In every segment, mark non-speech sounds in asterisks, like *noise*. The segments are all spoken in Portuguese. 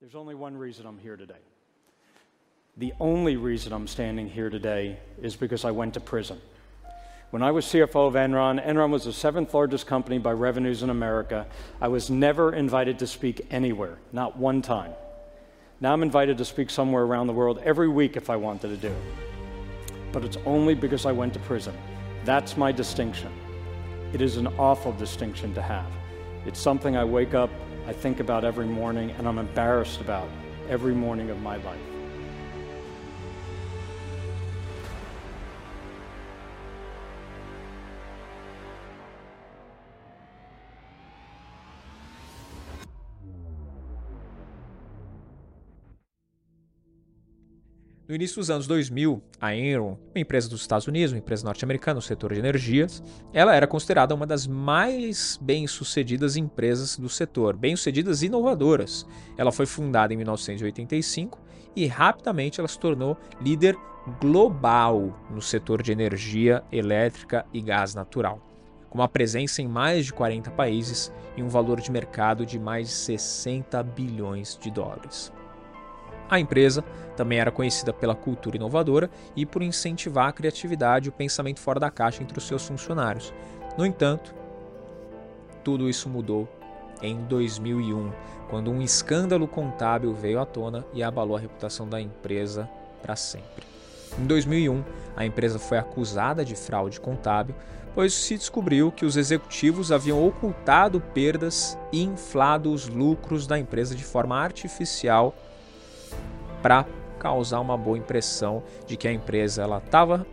There's only one reason I'm here today. The only reason I'm standing here today is because I went to prison. When I was CFO of Enron, Enron was the seventh largest company by revenues in America. I was never invited to speak anywhere, not one time. Now I'm invited to speak somewhere around the world every week if I wanted to do. But it's only because I went to prison. That's my distinction. It is an awful distinction to have. It's something I wake up, I think about every morning, and I'm embarrassed about every morning of my life. No início dos anos 2000, a Enron, uma empresa dos Estados Unidos, uma empresa norte-americana no setor de energias, ela era considerada uma das mais bem-sucedidas empresas do setor, bem-sucedidas e inovadoras. Ela foi fundada em 1985 e rapidamente ela se tornou líder global no setor de energia elétrica e gás natural, com uma presença em mais de 40 países e um valor de mercado de mais de 60 bilhões de dólares. A empresa também era conhecida pela cultura inovadora e por incentivar a criatividade e o pensamento fora da caixa entre os seus funcionários. No entanto, tudo isso mudou em 2001, quando um escândalo contábil veio à tona e abalou a reputação da empresa para sempre. Em 2001, a empresa foi acusada de fraude contábil, pois se descobriu que os executivos haviam ocultado perdas e inflado os lucros da empresa de forma artificial para causar uma boa impressão de que a empresa ela estava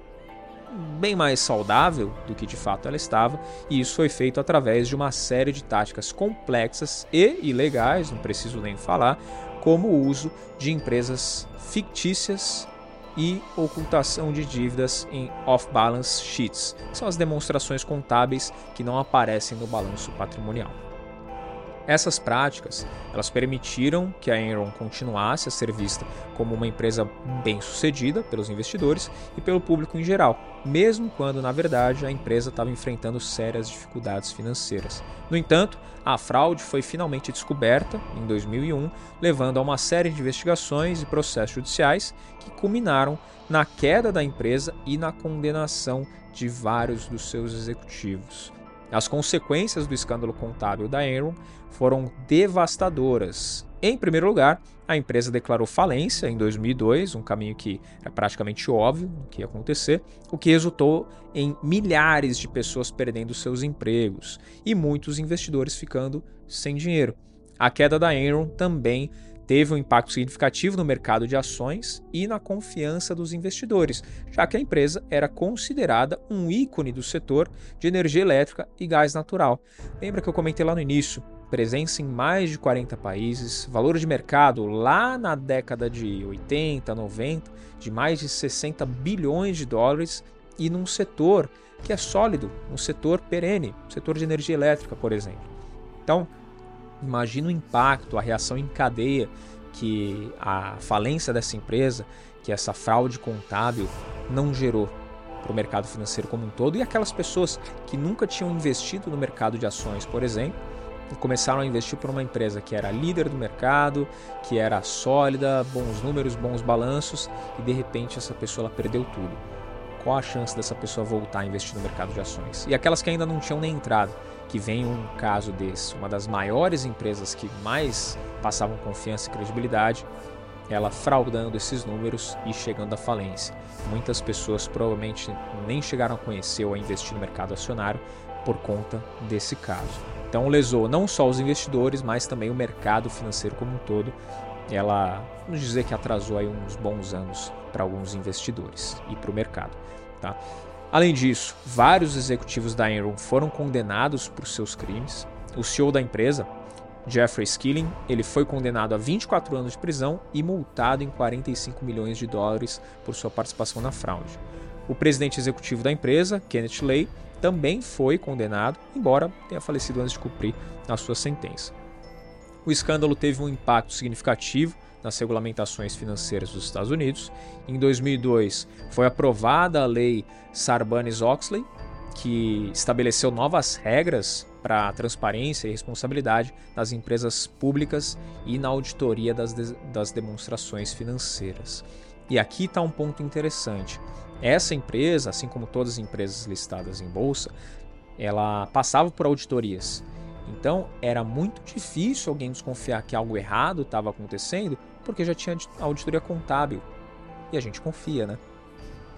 bem mais saudável do que de fato ela estava, e isso foi feito através de uma série de táticas complexas e ilegais, não preciso nem falar, como o uso de empresas fictícias e ocultação de dívidas em off-balance sheets. São as demonstrações contábeis que não aparecem no balanço patrimonial. Essas práticas, elas permitiram que a Enron continuasse a ser vista como uma empresa bem-sucedida pelos investidores e pelo público em geral, mesmo quando na verdade a empresa estava enfrentando sérias dificuldades financeiras. No entanto, a fraude foi finalmente descoberta em 2001, levando a uma série de investigações e processos judiciais que culminaram na queda da empresa e na condenação de vários dos seus executivos. As consequências do escândalo contábil da Enron foram devastadoras. Em primeiro lugar, a empresa declarou falência em 2002, um caminho que é praticamente óbvio que ia acontecer, o que resultou em milhares de pessoas perdendo seus empregos e muitos investidores ficando sem dinheiro. A queda da Enron também teve um impacto significativo no mercado de ações e na confiança dos investidores, já que a empresa era considerada um ícone do setor de energia elétrica e gás natural. Lembra que eu comentei lá no início? Presença em mais de 40 países, valor de mercado lá na década de 80, 90 de mais de 60 bilhões de dólares e num setor que é sólido, um setor perene, setor de energia elétrica, por exemplo. Então, Imagina o impacto, a reação em cadeia que a falência dessa empresa, que essa fraude contábil não gerou para o mercado financeiro como um todo e aquelas pessoas que nunca tinham investido no mercado de ações, por exemplo, e começaram a investir por uma empresa que era líder do mercado, que era sólida, bons números, bons balanços e de repente essa pessoa perdeu tudo. Qual a chance dessa pessoa voltar a investir no mercado de ações? E aquelas que ainda não tinham nem entrado, que vem um caso desse, uma das maiores empresas que mais passavam confiança e credibilidade, ela fraudando esses números e chegando à falência. Muitas pessoas provavelmente nem chegaram a conhecer ou a investir no mercado acionário por conta desse caso. Então lesou não só os investidores, mas também o mercado financeiro como um todo. Ela, vamos dizer que atrasou aí uns bons anos para alguns investidores e para o mercado. Tá? Além disso, vários executivos da Enron foram condenados por seus crimes. O CEO da empresa, Jeffrey Skilling, ele foi condenado a 24 anos de prisão e multado em 45 milhões de dólares por sua participação na fraude. O presidente executivo da empresa, Kenneth Lay, também foi condenado, embora tenha falecido antes de cumprir a sua sentença. O escândalo teve um impacto significativo nas regulamentações financeiras dos Estados Unidos. Em 2002, foi aprovada a lei Sarbanes-Oxley, que estabeleceu novas regras para transparência e responsabilidade das empresas públicas e na auditoria das, de das demonstrações financeiras. E aqui está um ponto interessante. Essa empresa, assim como todas as empresas listadas em bolsa, ela passava por auditorias. Então era muito difícil alguém desconfiar que algo errado estava acontecendo, porque já tinha auditoria contábil. E a gente confia, né?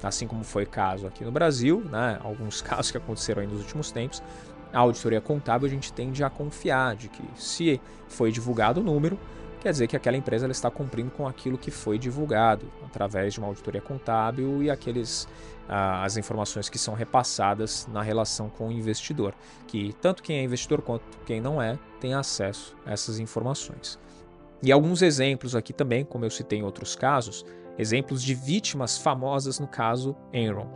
Assim como foi caso aqui no Brasil, né? alguns *laughs* casos que aconteceram aí nos últimos tempos, a auditoria contábil a gente tende a confiar de que se foi divulgado o número, quer dizer que aquela empresa ela está cumprindo com aquilo que foi divulgado através de uma auditoria contábil e aqueles ah, as informações que são repassadas na relação com o investidor, que tanto quem é investidor quanto quem não é tem acesso a essas informações. E alguns exemplos aqui também, como eu citei em outros casos, exemplos de vítimas famosas no caso Enron.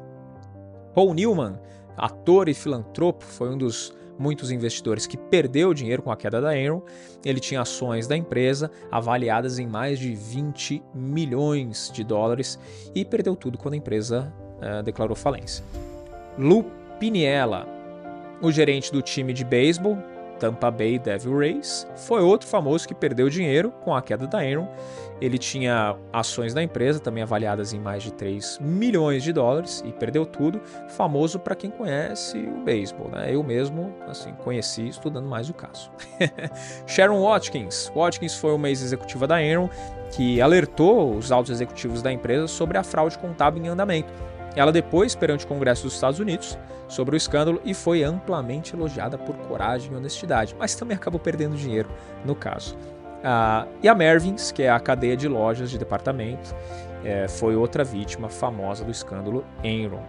Paul Newman, ator e filantropo, foi um dos muitos investidores que perdeu dinheiro com a queda da Enron. Ele tinha ações da empresa avaliadas em mais de 20 milhões de dólares e perdeu tudo quando a empresa uh, declarou falência. Lou Piniella, o gerente do time de beisebol Tampa Bay Devil Rays, foi outro famoso que perdeu dinheiro com a queda da Enron. Ele tinha ações da empresa, também avaliadas em mais de 3 milhões de dólares, e perdeu tudo. Famoso para quem conhece o beisebol, né? Eu mesmo, assim, conheci estudando mais o caso. *laughs* Sharon Watkins. Watkins foi uma ex-executiva da Enron que alertou os altos executivos da empresa sobre a fraude contábil em andamento. Ela depois, perante o Congresso dos Estados Unidos, sobre o escândalo e foi amplamente elogiada por coragem e honestidade, mas também acabou perdendo dinheiro no caso. Ah, e a Mervyn's, que é a cadeia de lojas de departamento, é, foi outra vítima famosa do escândalo Enron.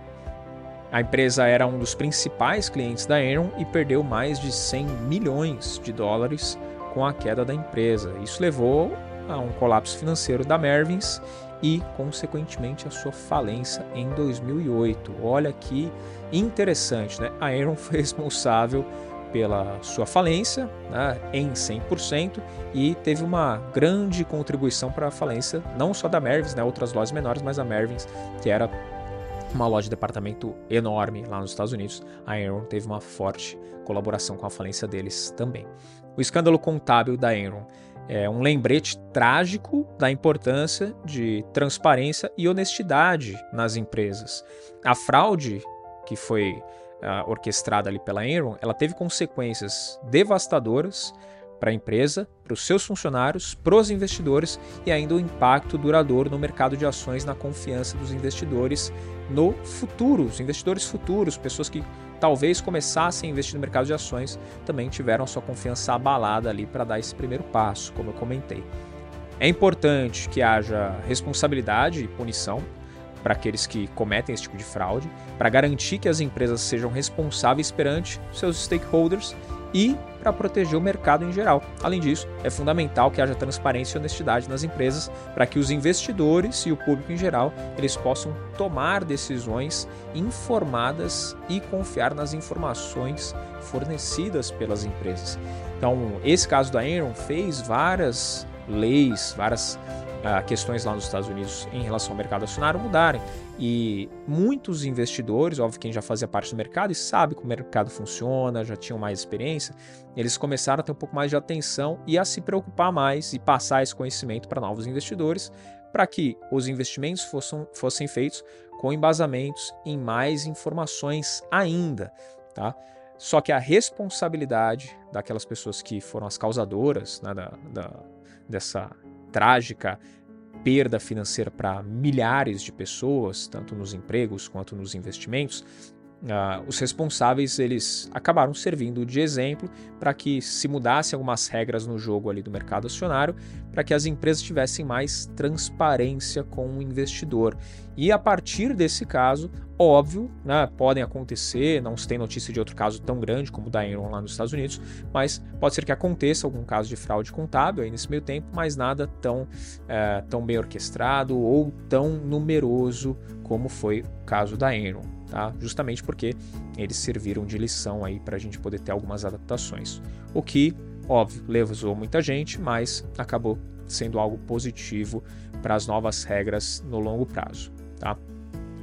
A empresa era um dos principais clientes da Enron e perdeu mais de 100 milhões de dólares com a queda da empresa. Isso levou a um colapso financeiro da Mervyn's e, consequentemente, a sua falência em 2008. Olha que interessante, né? A Enron *laughs* foi responsável pela sua falência né, em 100% e teve uma grande contribuição para a falência, não só da Mervins, né, outras lojas menores, mas a Mervins, que era uma loja de departamento enorme lá nos Estados Unidos. A Enron teve uma forte colaboração com a falência deles também. O escândalo contábil da Enron é um lembrete trágico da importância de transparência e honestidade nas empresas. A fraude que foi uh, orquestrada ali pela Enron, ela teve consequências devastadoras para a empresa, para os seus funcionários, para os investidores e ainda o impacto duradouro no mercado de ações, na confiança dos investidores no futuro. Os investidores futuros, pessoas que talvez começassem a investir no mercado de ações, também tiveram a sua confiança abalada ali para dar esse primeiro passo, como eu comentei. É importante que haja responsabilidade e punição para aqueles que cometem esse tipo de fraude, para garantir que as empresas sejam responsáveis perante seus stakeholders e para proteger o mercado em geral. Além disso, é fundamental que haja transparência e honestidade nas empresas para que os investidores e o público em geral eles possam tomar decisões informadas e confiar nas informações fornecidas pelas empresas. Então, esse caso da Enron fez várias leis, várias uh, questões lá nos Estados Unidos em relação ao mercado acionário mudarem. E muitos investidores, óbvio, quem já fazia parte do mercado e sabe como o mercado funciona, já tinham mais experiência, eles começaram a ter um pouco mais de atenção e a se preocupar mais e passar esse conhecimento para novos investidores, para que os investimentos fossem, fossem feitos com embasamentos em mais informações ainda, tá? Só que a responsabilidade daquelas pessoas que foram as causadoras né, da, da, dessa trágica perda financeira para milhares de pessoas, tanto nos empregos quanto nos investimentos, Uh, os responsáveis eles acabaram servindo de exemplo para que se mudassem algumas regras no jogo ali do mercado acionário, para que as empresas tivessem mais transparência com o investidor. E a partir desse caso, óbvio, né, podem acontecer, não se tem notícia de outro caso tão grande como o da Enron lá nos Estados Unidos, mas pode ser que aconteça algum caso de fraude contábil aí nesse meio tempo, mas nada tão, é, tão bem orquestrado ou tão numeroso como foi o caso da Enron tá? justamente porque eles serviram de lição aí para a gente poder ter algumas adaptações. O que, óbvio, levou muita gente, mas acabou sendo algo positivo para as novas regras no longo prazo. Tá?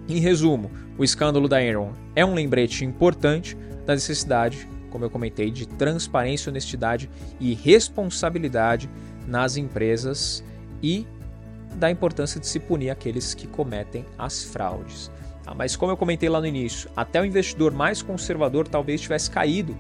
Em resumo, o escândalo da Enron é um lembrete importante da necessidade, como eu comentei, de transparência, honestidade e responsabilidade nas empresas e da importância de se punir aqueles que cometem as fraudes. Ah, mas como eu comentei lá no início, até o investidor mais conservador talvez tivesse caído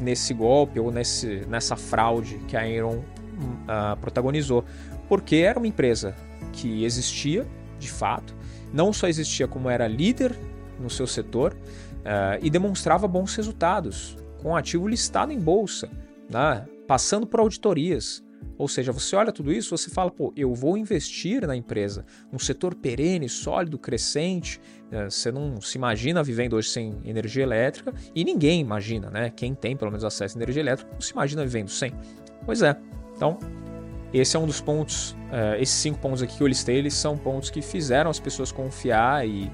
nesse golpe ou nesse, nessa fraude que a Enron uh, protagonizou, porque era uma empresa que existia de fato, não só existia como era líder no seu setor uh, e demonstrava bons resultados, com ativo listado em bolsa, né, passando por auditorias. Ou seja, você olha tudo isso, você fala, pô, eu vou investir na empresa, um setor perene, sólido, crescente. Uh, você não se imagina vivendo hoje sem energia elétrica e ninguém imagina, né? Quem tem pelo menos acesso à energia elétrica não se imagina vivendo sem. Pois é. Então, esse é um dos pontos, uh, esses cinco pontos aqui que eu listei, eles são pontos que fizeram as pessoas confiar e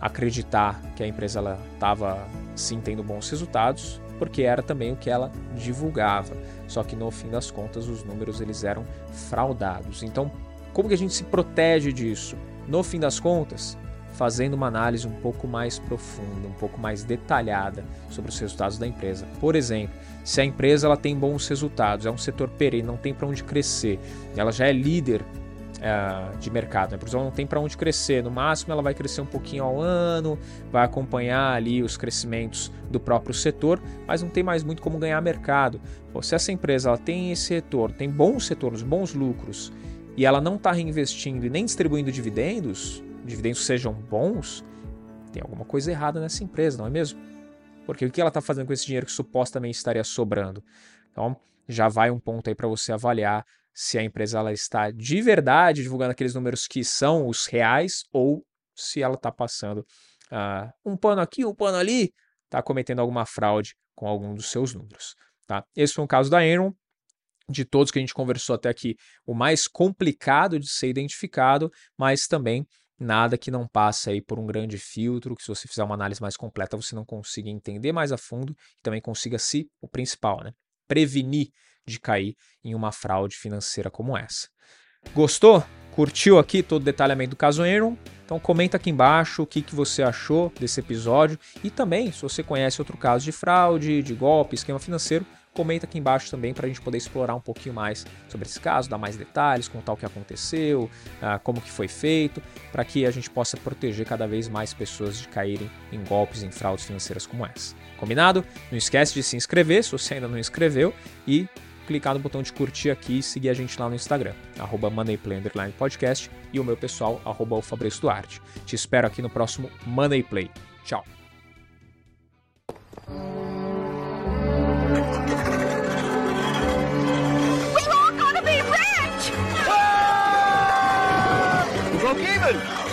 acreditar que a empresa estava sim tendo bons resultados, porque era também o que ela divulgava. Só que no fim das contas os números eles eram fraudados. Então, como que a gente se protege disso? No fim das contas, fazendo uma análise um pouco mais profunda, um pouco mais detalhada sobre os resultados da empresa. Por exemplo, se a empresa ela tem bons resultados, é um setor perene, não tem para onde crescer, ela já é líder uh, de mercado, né? ela não tem para onde crescer, no máximo ela vai crescer um pouquinho ao ano, vai acompanhar ali os crescimentos do próprio setor, mas não tem mais muito como ganhar mercado. Pô, se essa empresa ela tem esse retorno, tem bons retornos, bons lucros, e ela não está reinvestindo e nem distribuindo dividendos, dividendos sejam bons, tem alguma coisa errada nessa empresa, não é mesmo? Porque o que ela está fazendo com esse dinheiro que supostamente estaria sobrando? Então, já vai um ponto aí para você avaliar se a empresa ela está de verdade divulgando aqueles números que são os reais ou se ela está passando uh, um pano aqui, um pano ali, está cometendo alguma fraude com algum dos seus números. Tá? Esse foi um caso da Enron. De todos que a gente conversou até aqui, o mais complicado de ser identificado, mas também nada que não passe aí por um grande filtro, que se você fizer uma análise mais completa, você não consiga entender mais a fundo e também consiga se, o principal, né, prevenir de cair em uma fraude financeira como essa. Gostou? Curtiu aqui todo o detalhamento do caso Enron? Então comenta aqui embaixo o que, que você achou desse episódio e também se você conhece outro caso de fraude, de golpe, esquema financeiro, Comenta aqui embaixo também para a gente poder explorar um pouquinho mais sobre esse caso, dar mais detalhes, contar o que aconteceu, uh, como que foi feito, para que a gente possa proteger cada vez mais pessoas de caírem em golpes, em fraudes financeiras como essa. Combinado? Não esquece de se inscrever se você ainda não inscreveu e clicar no botão de curtir aqui e seguir a gente lá no Instagram, arroba Podcast e o meu pessoal, arroba Fabrício Duarte. Te espero aqui no próximo Money Play. Tchau! Women!